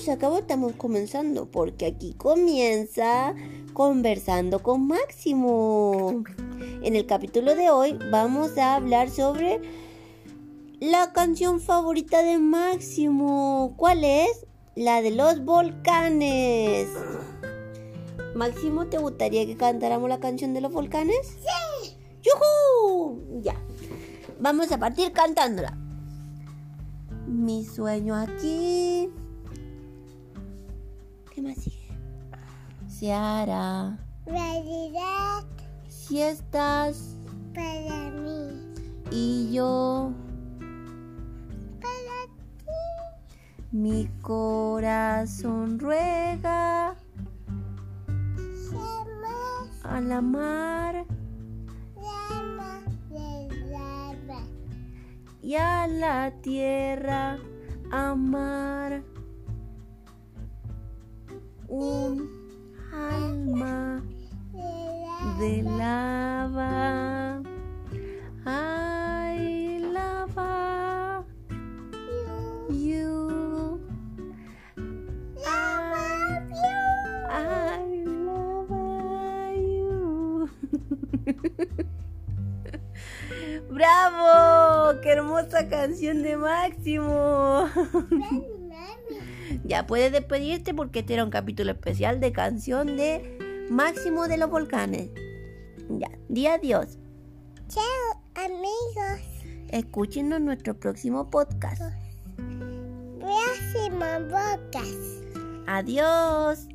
se acabó, estamos comenzando, porque aquí comienza conversando con Máximo. En el capítulo de hoy vamos a hablar sobre la canción favorita de Máximo. ¿Cuál es? La de los volcanes. Máximo, ¿te gustaría que cantáramos la canción de los volcanes? Sí. ¡Yujú! Ya. Vamos a partir cantándola. Mi sueño aquí. ¿Qué más sigue? Se hará. Realidad Si estás para mí. y yo, Para ti. mi corazón ruega Somos a la mar llama y a la tierra amar un alma De lava. Ay, lava. You. I, I love you. ¡Bravo! ¡Qué hermosa canción de Máximo! Ya puedes despedirte porque este era un capítulo especial de canción de Máximo de los Volcanes. Ya, di adiós. Chao, amigos. Escúchenos en nuestro próximo podcast. Próxima bocas. Adiós.